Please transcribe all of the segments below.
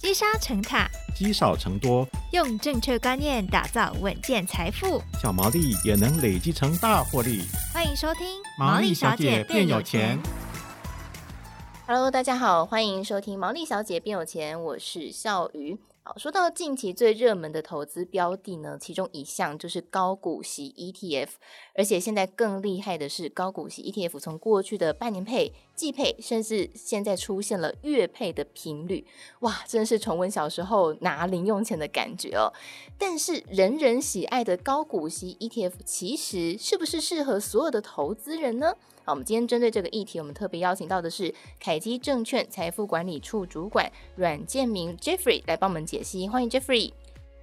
积沙成塔，积少成多，用正确观念打造稳健财富，小毛利也能累积成大获利。欢迎收听《毛利小姐变有钱》。Hello，大家好，欢迎收听《毛利小姐变有钱》，我是笑鱼。说到近期最热门的投资标的呢，其中一项就是高股息 ETF，而且现在更厉害的是，高股息 ETF 从过去的半年配、季配，甚至现在出现了月配的频率，哇，真是重温小时候拿零用钱的感觉哦。但是人人喜爱的高股息 ETF，其实是不是适合所有的投资人呢？好，我们今天针对这个议题，我们特别邀请到的是凯基证券财富管理处主管阮建明 Jeffrey 来帮我们解析。欢迎 Jeffrey。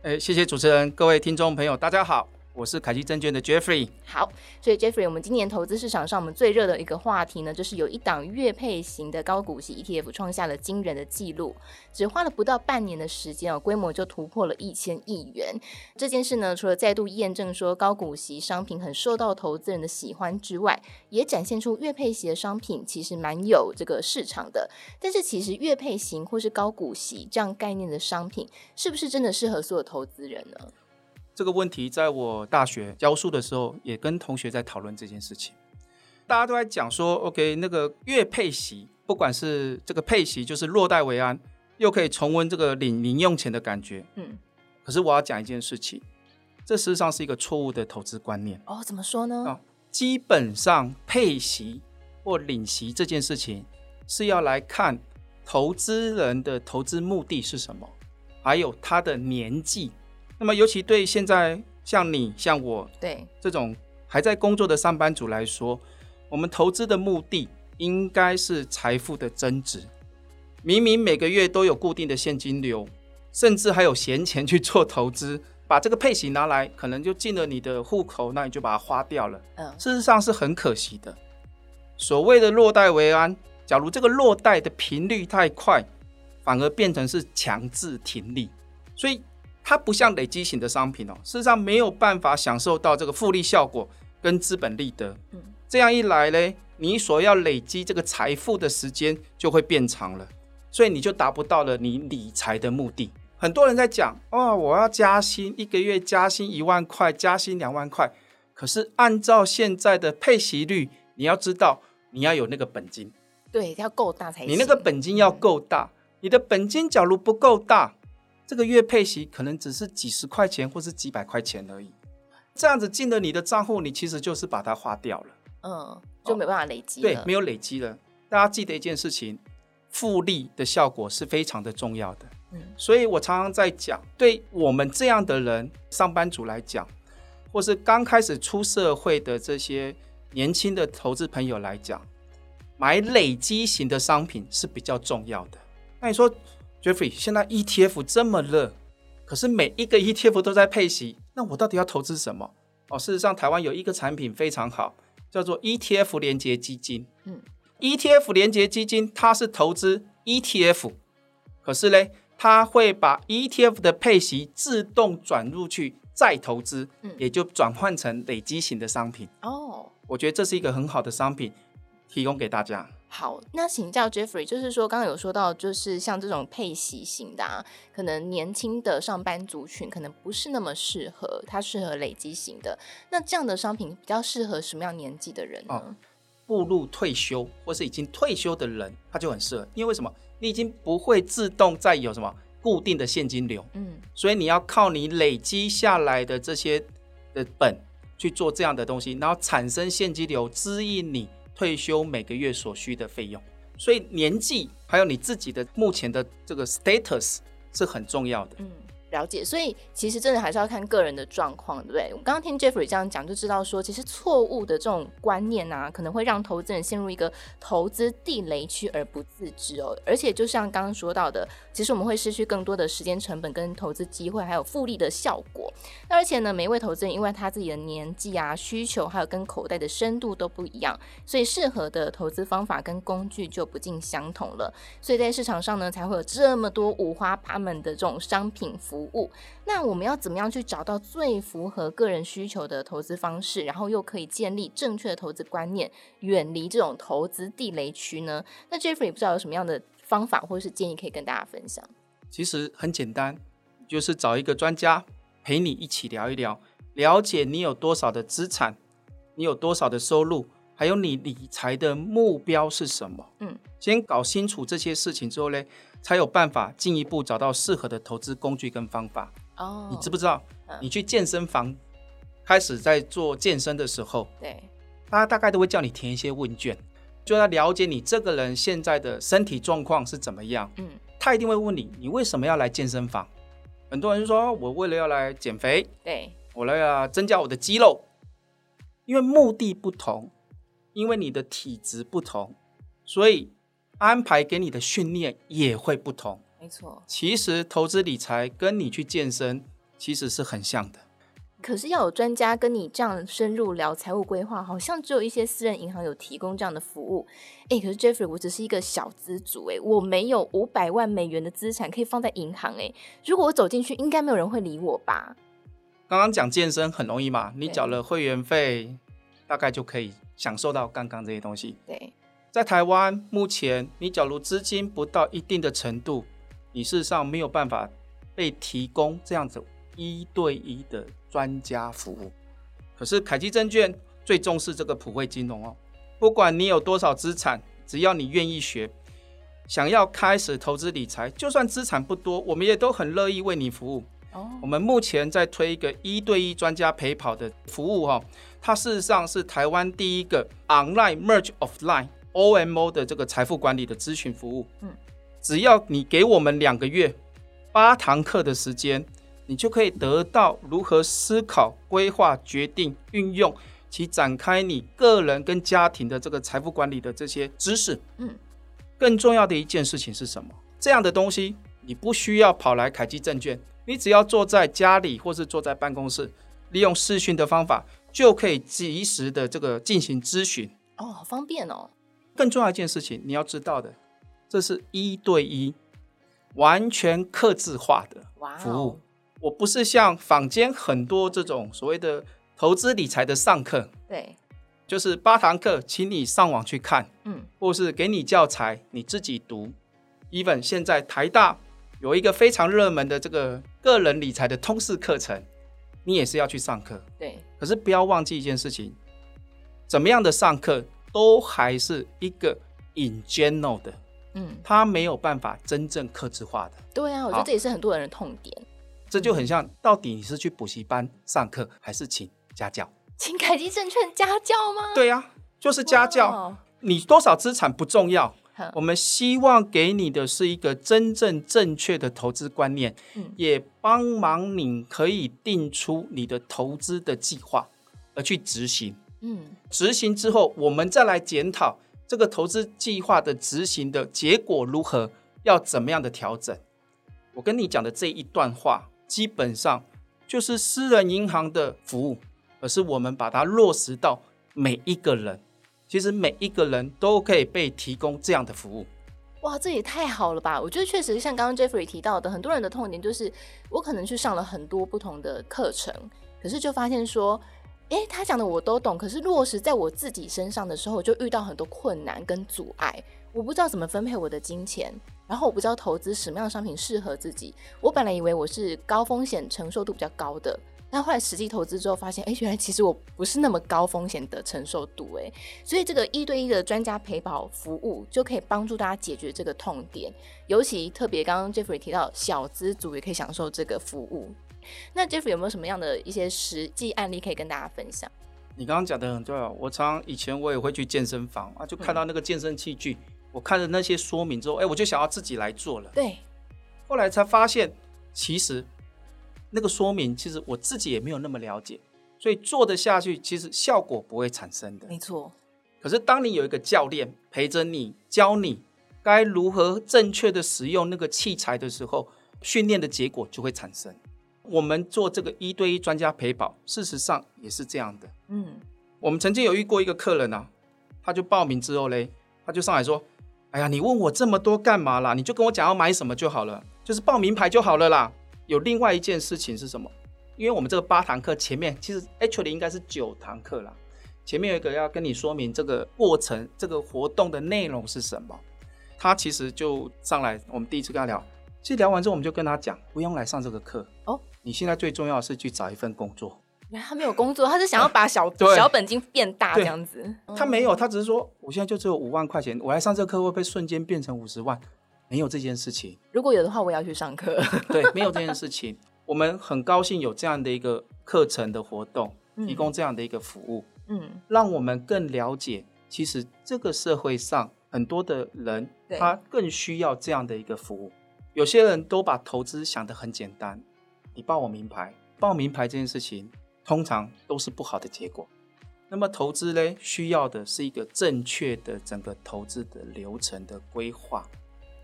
哎，谢谢主持人，各位听众朋友，大家好。我是凯基证券的 Jeffrey。好，所以 Jeffrey，我们今年投资市场上我们最热的一个话题呢，就是有一档月配型的高股息 ETF 创下了惊人的纪录，只花了不到半年的时间哦，规模就突破了一千亿元。这件事呢，除了再度验证说高股息商品很受到投资人的喜欢之外，也展现出月配型的商品其实蛮有这个市场的。但是，其实月配型或是高股息这样概念的商品，是不是真的适合所有投资人呢？这个问题在我大学教书的时候，也跟同学在讨论这件事情。大家都在讲说，OK，那个月配息，不管是这个配息，就是落袋为安，又可以重温这个领零用钱的感觉。嗯。可是我要讲一件事情，这事实上是一个错误的投资观念。哦，怎么说呢？哦，基本上配息或领息这件事情，是要来看投资人的投资目的是什么，还有他的年纪。那么，尤其对现在像你、像我，对这种还在工作的上班族来说，我们投资的目的应该是财富的增值。明明每个月都有固定的现金流，甚至还有闲钱去做投资，把这个配型拿来，可能就进了你的户口，那你就把它花掉了。嗯，事实上是很可惜的。所谓的落袋为安，假如这个落袋的频率太快，反而变成是强制停利，所以。它不像累积型的商品哦，事实上没有办法享受到这个复利效果跟资本利得。嗯，这样一来呢，你所要累积这个财富的时间就会变长了，所以你就达不到了你理财的目的。很多人在讲哦，我要加薪，一个月加薪一万块，加薪两万块。可是按照现在的配息率，你要知道你要有那个本金，对，要够大才行。你那个本金要够大，嗯，你的本金假如不够大。这个月配息可能只是几十块钱或是几百块钱而已，这样子进了你的账户，你其实就是把它花掉了，嗯，就没办法累积了。对，没有累积了。大家记得一件事情，复利的效果是非常的重要的。嗯，所以我常常在讲，对我们这样的人，上班族来讲，或是刚开始出社会的这些年轻的投资朋友来讲，买累积型的商品是比较重要的。那你说？Jeffrey，现在 ETF 这么热，可是每一个 ETF 都在配息，那我到底要投资什么？哦，事实上，台湾有一个产品非常好，叫做 ETF 连结基金。嗯，ETF 连结基金它是投资 ETF，可是呢，它会把 ETF 的配息自动转入去再投资，嗯，也就转换成累积型的商品。哦，我觉得这是一个很好的商品，提供给大家。好，那请教 Jeffrey，就是说刚刚有说到，就是像这种配息型的，啊，可能年轻的上班族群可能不是那么适合，它适合累积型的。那这样的商品比较适合什么样年纪的人呢？哦，步入退休或是已经退休的人，他就很适合，因为为什么？你已经不会自动再有什么固定的现金流，嗯，所以你要靠你累积下来的这些的本去做这样的东西，然后产生现金流，支应你。退休每个月所需的费用，所以年纪还有你自己的目前的这个 status 是很重要的。了解，所以其实真的还是要看个人的状况，对不对？我刚刚听 Jeffrey 这样讲，就知道说，其实错误的这种观念啊，可能会让投资人陷入一个投资地雷区而不自知哦。而且就像刚刚说到的，其实我们会失去更多的时间成本、跟投资机会，还有复利的效果。那而且呢，每一位投资人因为他自己的年纪啊、需求，还有跟口袋的深度都不一样，所以适合的投资方法跟工具就不尽相同了。所以在市场上呢，才会有这么多五花八门的这种商品服服务。那我们要怎么样去找到最符合个人需求的投资方式，然后又可以建立正确的投资观念，远离这种投资地雷区呢？那 Jeffrey 不知道有什么样的方法或者是建议可以跟大家分享？其实很简单，就是找一个专家陪你一起聊一聊，了解你有多少的资产，你有多少的收入，还有你理财的目标是什么。嗯，先搞清楚这些事情之后呢，才有办法进一步找到适合的投资工具跟方法。哦，你知不知道？你去健身房开始在做健身的时候，对，大家大概都会叫你填一些问卷。就要了解你这个人现在的身体状况是怎么样。嗯，他一定会问你，你为什么要来健身房？很多人就说，我为了要来减肥，对，我来要增加我的肌肉。因为目的不同，因为你的体质不同，所以安排给你的训练也会不同。没错，其实投资理财跟你去健身其实是很像的。可是要有专家跟你这样深入聊财务规划，好像只有一些私人银行有提供这样的服务。哎，可是 Jeffrey，我只是一个小资主，哎，我没有五百万美元的资产可以放在银行，哎，如果我走进去，应该没有人会理我吧？刚刚讲健身很容易嘛，你缴了会员费，大概就可以享受到刚刚这些东西。对，在台湾目前，你假如资金不到一定的程度，你事实上没有办法被提供这样子一对一的。专家服务，可是凯基证券最重视这个普惠金融哦。不管你有多少资产，只要你愿意学，想要开始投资理财，就算资产不多，我们也都很乐意为你服务。哦，我们目前在推一个一对一专家陪跑的服务哈，它事实上是台湾第一个 online merge of line OMO 的这个财富管理的咨询服务。嗯，只要你给我们两个月八堂课的时间。你就可以得到如何思考、规划、决定、运用其展开你个人跟家庭的这个财富管理的这些知识。嗯，更重要的一件事情是什么？这样的东西你不需要跑来凯基证券，你只要坐在家里或是坐在办公室，利用视讯的方法就可以及时的这个进行咨询。哦，好方便哦！更重要一件事情，你要知道的，这是一对一、完全客制化的服务。哇我不是像坊间很多这种所谓的投资理财的上课，对，就是八堂课，请你上网去看，嗯，或是给你教材，你自己读。even 现在台大有一个非常热门的这个个人理财的通识课程，你也是要去上课，对。可是不要忘记一件事情，怎么样的上课都还是一个 in general 的，嗯，它没有办法真正克制化的。对啊，我觉得这也是很多人的痛点。这就很像，到底你是去补习班上课，还是请家教？请凯基证券家教吗？对呀、啊，就是家教。你多少资产不重要.我们希望给你的是一个真正正确的投资观念，嗯、也帮忙你可以定出你的投资的计划，而去执行。嗯，执行之后，我们再来检讨这个投资计划的执行的结果如何，要怎么样的调整。我跟你讲的这一段话。基本上就是私人银行的服务，而是我们把它落实到每一个人。其实每一个人都可以被提供这样的服务。哇，这也太好了吧！我觉得确实像刚刚 Jeffrey 提到的，很多人的痛点就是我可能去上了很多不同的课程，可是就发现说，诶，他讲的我都懂，可是落实在我自己身上的时候，就遇到很多困难跟阻碍。我不知道怎么分配我的金钱。然后我不知道投资什么样的商品适合自己。我本来以为我是高风险承受度比较高的，但后来实际投资之后发现，哎，原来其实我不是那么高风险的承受度，哎，所以这个一对一的专家陪跑服务就可以帮助大家解决这个痛点。尤其特别刚刚 Jeffrey 提到，小资族也可以享受这个服务。那 Jeffrey 有没有什么样的一些实际案例可以跟大家分享？你刚刚讲的很重要。我常以前我也会去健身房啊，就看到那个健身器具。嗯我看了那些说明之后，哎，我就想要自己来做了。对，后来才发现，其实那个说明，其实我自己也没有那么了解，所以做得下去，其实效果不会产生的。没错。可是当你有一个教练陪着你，教你该如何正确的使用那个器材的时候，训练的结果就会产生。我们做这个一对一专家陪跑，事实上也是这样的。嗯，我们曾经有遇过一个客人啊，他就报名之后嘞，他就上来说。哎呀，你问我这么多干嘛啦？你就跟我讲要买什么就好了，就是报名牌就好了啦。有另外一件事情是什么？因为我们这个八堂课前面其实 actually 应该是九堂课啦。前面有一个要跟你说明这个过程，这个活动的内容是什么。他其实就上来，我们第一次跟他聊，其实聊完之后，我们就跟他讲，不用来上这个课哦。你现在最重要的是去找一份工作。原来他没有工作，他是想要把 小小本金变大这样子。他没有，他只是说，我现在就只有五万块钱，我来上这个课会不会瞬间变成五十万？没有这件事情。如果有的话，我也要去上课。对，没有这件事情。我们很高兴有这样的一个课程的活动，提供这样的一个服务，嗯，让我们更了解，其实这个社会上很多的人，他更需要这样的一个服务。有些人都把投资想得很简单，你报我名牌，报名牌这件事情通常都是不好的结果。那么投资呢，需要的是一个正确的整个投资的流程的规划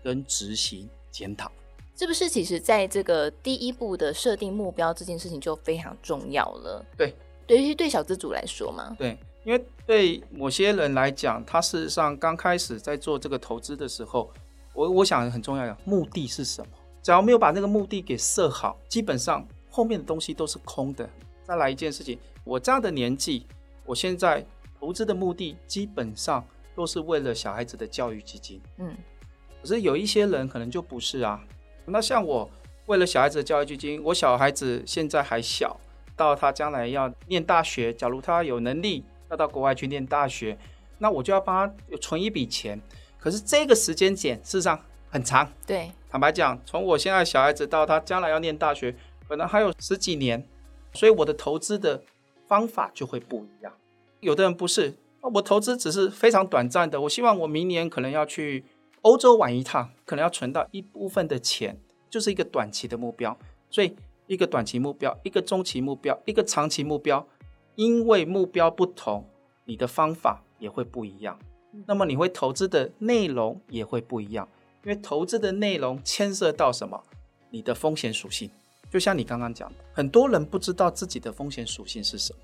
跟执行检讨。是不是其实在这个第一步的设定目标这件事情就非常重要了？对，对于对小资主来说嘛，对，因为对某些人来讲，他事实上刚开始在做这个投资的时候，我我想很重要的目的是什么？只要没有把那个目的给设好，基本上后面的东西都是空的。再来一件事情，我这样的年纪，我现在投资的目的基本上都是为了小孩子的教育基金。嗯，可是有一些人可能就不是啊。那像我为了小孩子的教育基金，我小孩子现在还小，到他将来要念大学，假如他有能力要到国外去念大学，那我就要帮他存一笔钱。可是这个时间点事实上很长，对，坦白讲，从我现在小孩子到他将来要念大学，可能还有十几年，所以我的投资的方法就会不一样。有的人不是，我投资只是非常短暂的，我希望我明年可能要去。欧洲玩一趟，可能要存到一部分的钱，就是一个短期的目标。所以，一个短期目标，一个中期目标，一个长期目标，因为目标不同，你的方法也会不一样。那么，你会投资的内容也会不一样，因为投资的内容牵涉到什么？你的风险属性。就像你刚刚讲的，很多人不知道自己的风险属性是什么。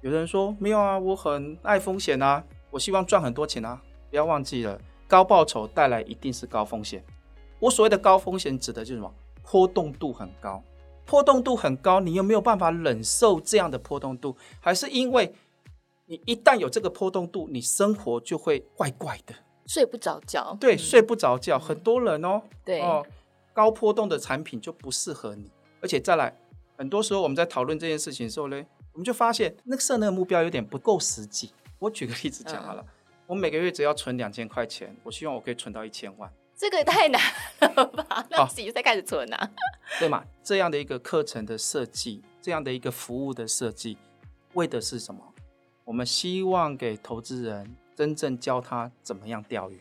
有人说没有啊，我很爱风险啊，我希望赚很多钱啊。不要忘记了。高报酬带来一定是高风险。我所谓的高风险指的就是什么？波动度很高。波动度很高，你有没有办法忍受这样的波动度？还是因为你一旦有这个波动度，你生活就会怪怪的，睡不着觉。对，睡不着觉。很多人哦，对哦，高波动的产品就不适合你。而且再来，很多时候我们在讨论这件事情的时候呢，我们就发现那个设那个目标有点不够实际。我举个例子讲好了。嗯我每个月只要存两千块钱，我希望我可以存到一千万。这个也太难了吧？那自己再开始存啊？对嘛？这样的一个课程的设计，这样的一个服务的设计，为的是什么？我们希望给投资人真正教他怎么样钓鱼。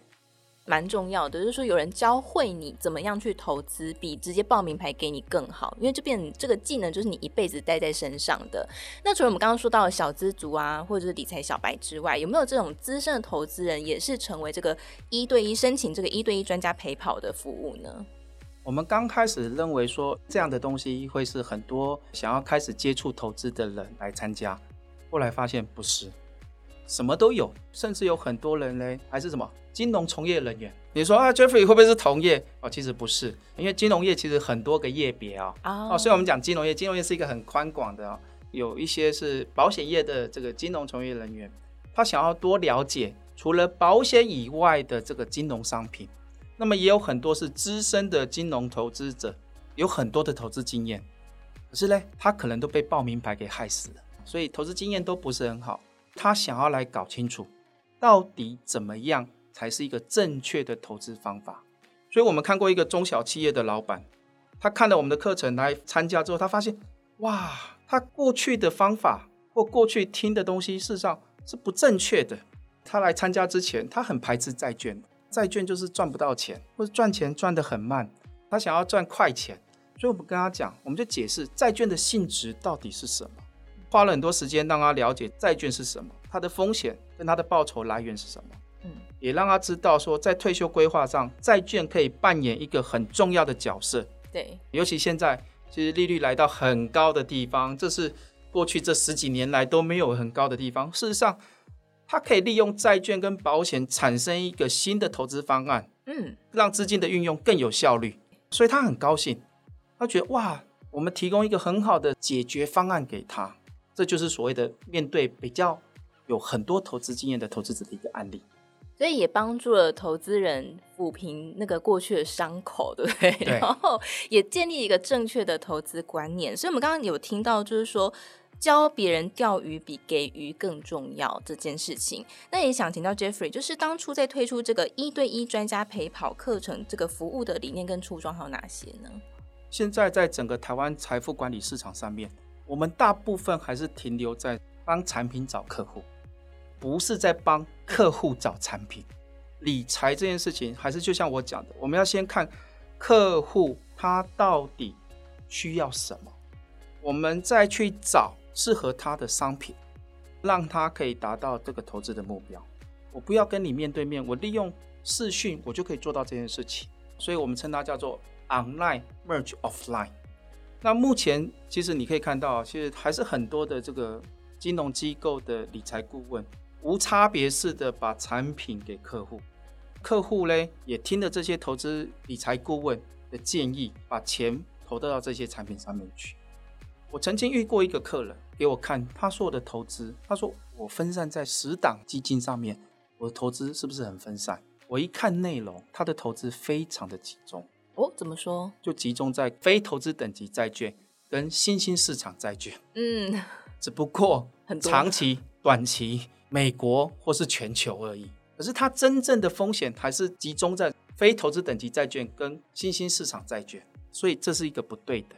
蛮重要的，就是说有人教会你怎么样去投资，比直接报名牌给你更好，因为这边这个技能就是你一辈子带在身上的。那除了我们刚刚说到的小资族啊，或者是理财小白之外，有没有这种资深的投资人也是成为这个一对一申请这个一对一专家陪跑的服务呢？我们刚开始认为说这样的东西会是很多想要开始接触投资的人来参加，后来发现不是。什么都有，甚至有很多人呢，还是什么金融从业人员。你说啊，Jeffrey 会不会是同业？哦，其实不是，因为金融业其实很多个业别啊。Oh. 哦，所以我们讲金融业，金融业是一个很宽广的哦，有一些是保险业的这个金融从业人员，他想要多了解除了保险以外的这个金融商品。那么也有很多是资深的金融投资者，有很多的投资经验，可是呢，他可能都被报名牌给害死了，所以投资经验都不是很好。他想要来搞清楚，到底怎么样才是一个正确的投资方法。所以，我们看过一个中小企业的老板，他看了我们的课程来参加之后，他发现，哇，他过去的方法或过去听的东西，事实上是不正确的。他来参加之前，他很排斥债券，债券就是赚不到钱，或者赚钱赚得很慢。他想要赚快钱，所以我们跟他讲，我们就解释债券的性质到底是什么。花了很多时间让他了解债券是什么，它的风险跟它的报酬来源是什么。嗯，也让他知道说，在退休规划上，债券可以扮演一个很重要的角色。对，尤其现在其实利率来到很高的地方，这是过去这十几年来都没有很高的地方。事实上，它可以利用债券跟保险产生一个新的投资方案，嗯，让资金的运用更有效率。所以他很高兴，他觉得哇，我们提供一个很好的解决方案给他。这就是所谓的面对比较有很多投资经验的投资者的一个案例。所以也帮助了投资人抚平那个过去的伤口，对不对？对。然后也建立一个正确的投资观念。所以，我们刚刚有听到，就是说教别人钓鱼比给鱼更重要这件事情。那也想请教 Jeffrey，就是当初在推出这个一对一专家陪跑课程这个服务的理念跟初衷还有哪些呢？现在在整个台湾财富管理市场上面，我们大部分还是停留在帮产品找客户。不是在帮客户找产品，理财这件事情还是就像我讲的，我们要先看客户他到底需要什么，我们再去找适合他的商品，让他可以达到这个投资的目标。我不要跟你面对面，我利用视讯我就可以做到这件事情，所以我们称它叫做 online merge offline。那目前其实你可以看到，其实还是很多的这个金融机构的理财顾问。无差别式的把产品给客户，客户呢也听了这些投资理财顾问的建议，把钱投到这些产品上面去。我曾经遇过一个客人给我看他说我的投资，他说我分散在十档基金上面，我的投资是不是很分散？我一看内容，他的投资非常的集中。哦，怎么说？就集中在非投资等级债券跟新兴市场债券。嗯，只不过很长期、短期。美国或是全球而已，可是它真正的风险还是集中在非投资等级债券跟新兴市场债券，所以这是一个不对的。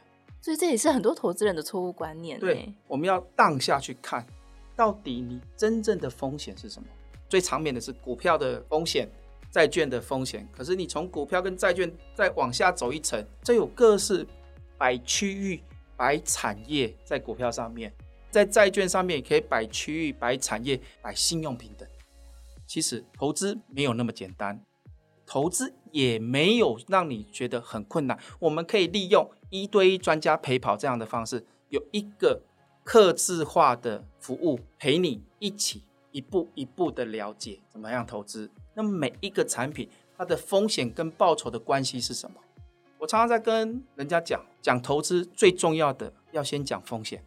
所以这也是很多投资人的错误观念。对，我们要当下去看，到底你真正的风险是什么？最常见的是股票的风险、债券的风险。可是你从股票跟债券再往下走一层，这有各式摆区域、摆产业在股票上面。在债券上面也可以摆区域、摆产业、摆信用平等。其实投资没有那么简单，投资也没有让你觉得很困难。我们可以利用一对一专家陪跑这样的方式，有一个客制化的服务陪你一起一步一步的了解怎么样投资。那么每一个产品它的风险跟报酬的关系是什么？我常常在跟人家讲，讲投资最重要的要先讲风险。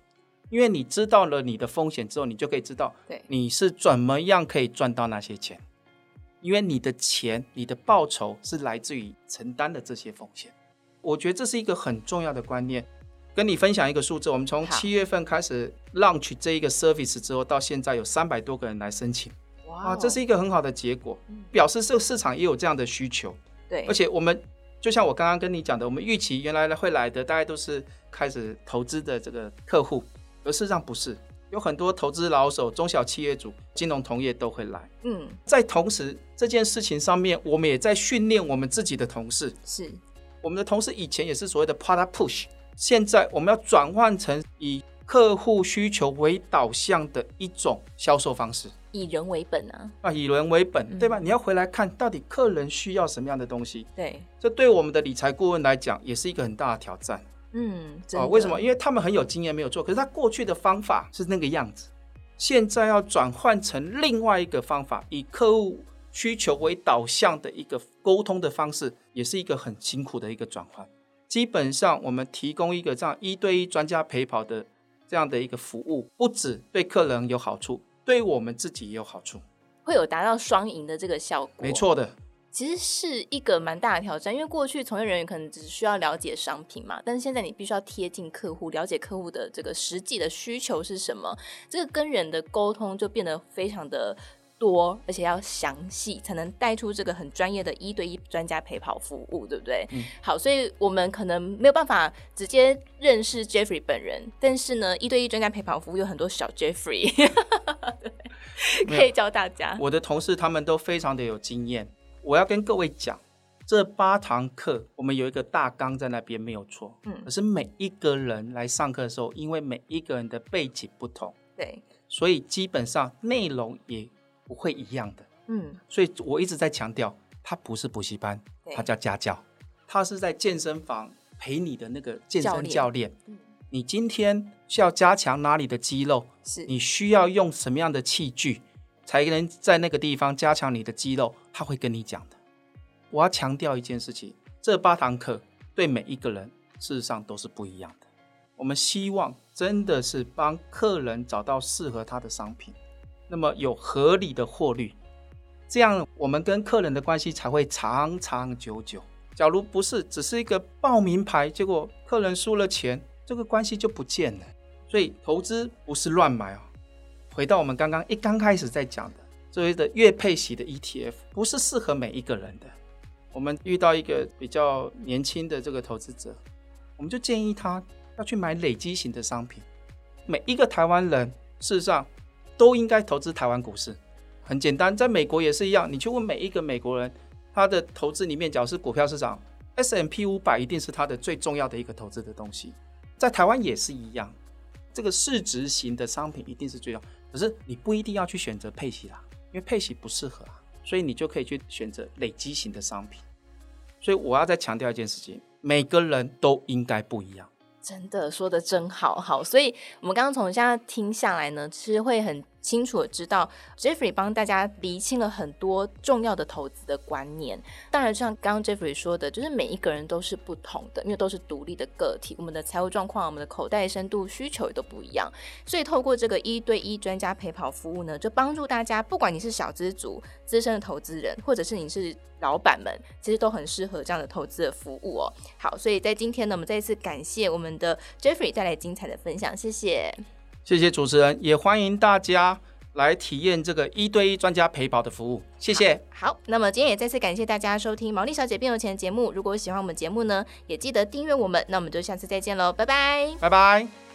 因为你知道了你的风险之后，你就可以知道，你是怎么样可以赚到那些钱。因为你的钱、你的报酬是来自于承担的这些风险。我觉得这是一个很重要的观念。跟你分享一个数字，我们从七月份开始 launch 这一个 service 之后，到现在有三百多个人来申请。哇，这是一个很好的结果，表示这个市场也有这样的需求。对，而且我们就像我刚刚跟你讲的，我们预期原来会来的大概都是开始投资的这个客户。而事实上不是，有很多投资老手、中小企业主、金融同业都会来。嗯，在同时这件事情上面，我们也在训练我们自己的同事。是，我们的同事以前也是所谓的 product push，现在我们要转换成以客户需求为导向的一种销售方式，以人为本啊，啊，以人为本，嗯、对吧？你要回来看到底客人需要什么样的东西。对，这对我们的理财顾问来讲，也是一个很大的挑战。嗯，啊，为什么？因为他们很有经验，没有做。可是他过去的方法是那个样子，现在要转换成另外一个方法，以客户需求为导向的一个沟通的方式，也是一个很辛苦的一个转换。基本上，我们提供一个这样一对一专家陪跑的这样的一个服务，不止对客人有好处，对我们自己也有好处，会有达到双赢的这个效果。没错的。其实是一个蛮大的挑战，因为过去从业人员可能只需要了解商品嘛，但是现在你必须要贴近客户，了解客户的这个实际的需求是什么，这个跟人的沟通就变得非常的多，而且要详细，才能带出这个很专业的一对一专家陪跑服务，对不对？嗯。好，所以我们可能没有办法直接认识 Jeffrey 本人，但是呢，一对一专家陪跑服务有很多小 Jeffrey，对，可以教大家。我的同事他们都非常的有经验。我要跟各位讲，这八堂课我们有一个大纲在那边没有错，嗯，可是每一个人来上课的时候，因为每一个人的背景不同，对，所以基本上内容也不会一样的，嗯，所以我一直在强调，它不是补习班，它叫家教，它是在健身房陪你的那个健身教练，嗯，你今天需要加强哪里的肌肉，是。你需要用什么样的器具，才能在那个地方加强你的肌肉，他会跟你讲的。我要强调一件事情，这八堂课对每一个人事实上都是不一样的。我们希望真的是帮客人找到适合他的商品，那么有合理的获利，这样我们跟客人的关系才会长长久久。假如不是只是一个报名牌，结果客人输了钱，这个关系就不见了。所以投资不是乱买哦。回到我们刚刚一刚开始在讲的，所谓的月配息的 ETF，不是适合每一个人的。我们遇到一个比较年轻的这个投资者，我们就建议他要去买累积型的商品。每一个台湾人事实上都应该投资台湾股市，很简单，在美国也是一样。你去问每一个美国人，他的投资里面，假如是股票市场，S M P 五百一定是他的最重要的一个投资的东西。在台湾也是一样，这个市值型的商品一定是最重要。可是你不一定要去选择配息啦，因为配息不适合啊，所以你就可以去选择累积型的商品。所以我要再强调一件事情，每个人都应该不一样。真的说的真好，好，所以我们刚刚从现在听下来呢，其实会很清楚的知道，Jeffrey 帮大家厘清了很多重要的投资的观念。当然，像刚刚 Jeffrey 说的，就是每一个人都是不同的，因为都是独立的个体，我们的财务状况、我们的口袋深度、需求也都不一样。所以，透过这个一对一专家陪跑服务呢，就帮助大家，不管你是小资族、资深的投资人，或者是你是老板们，其实都很适合这样的投资的服务哦。好，所以在今天呢，我们再一次感谢我们的 Jeffrey 带来精彩的分享，谢谢。谢谢主持人，也欢迎大家来体验这个一对一专家陪跑的服务。谢谢。好，好，那么今天也再次感谢大家收听《毛利小姐变有钱》节目。如果喜欢我们节目呢，也记得订阅我们。那我们就下次再见喽，拜拜，拜拜。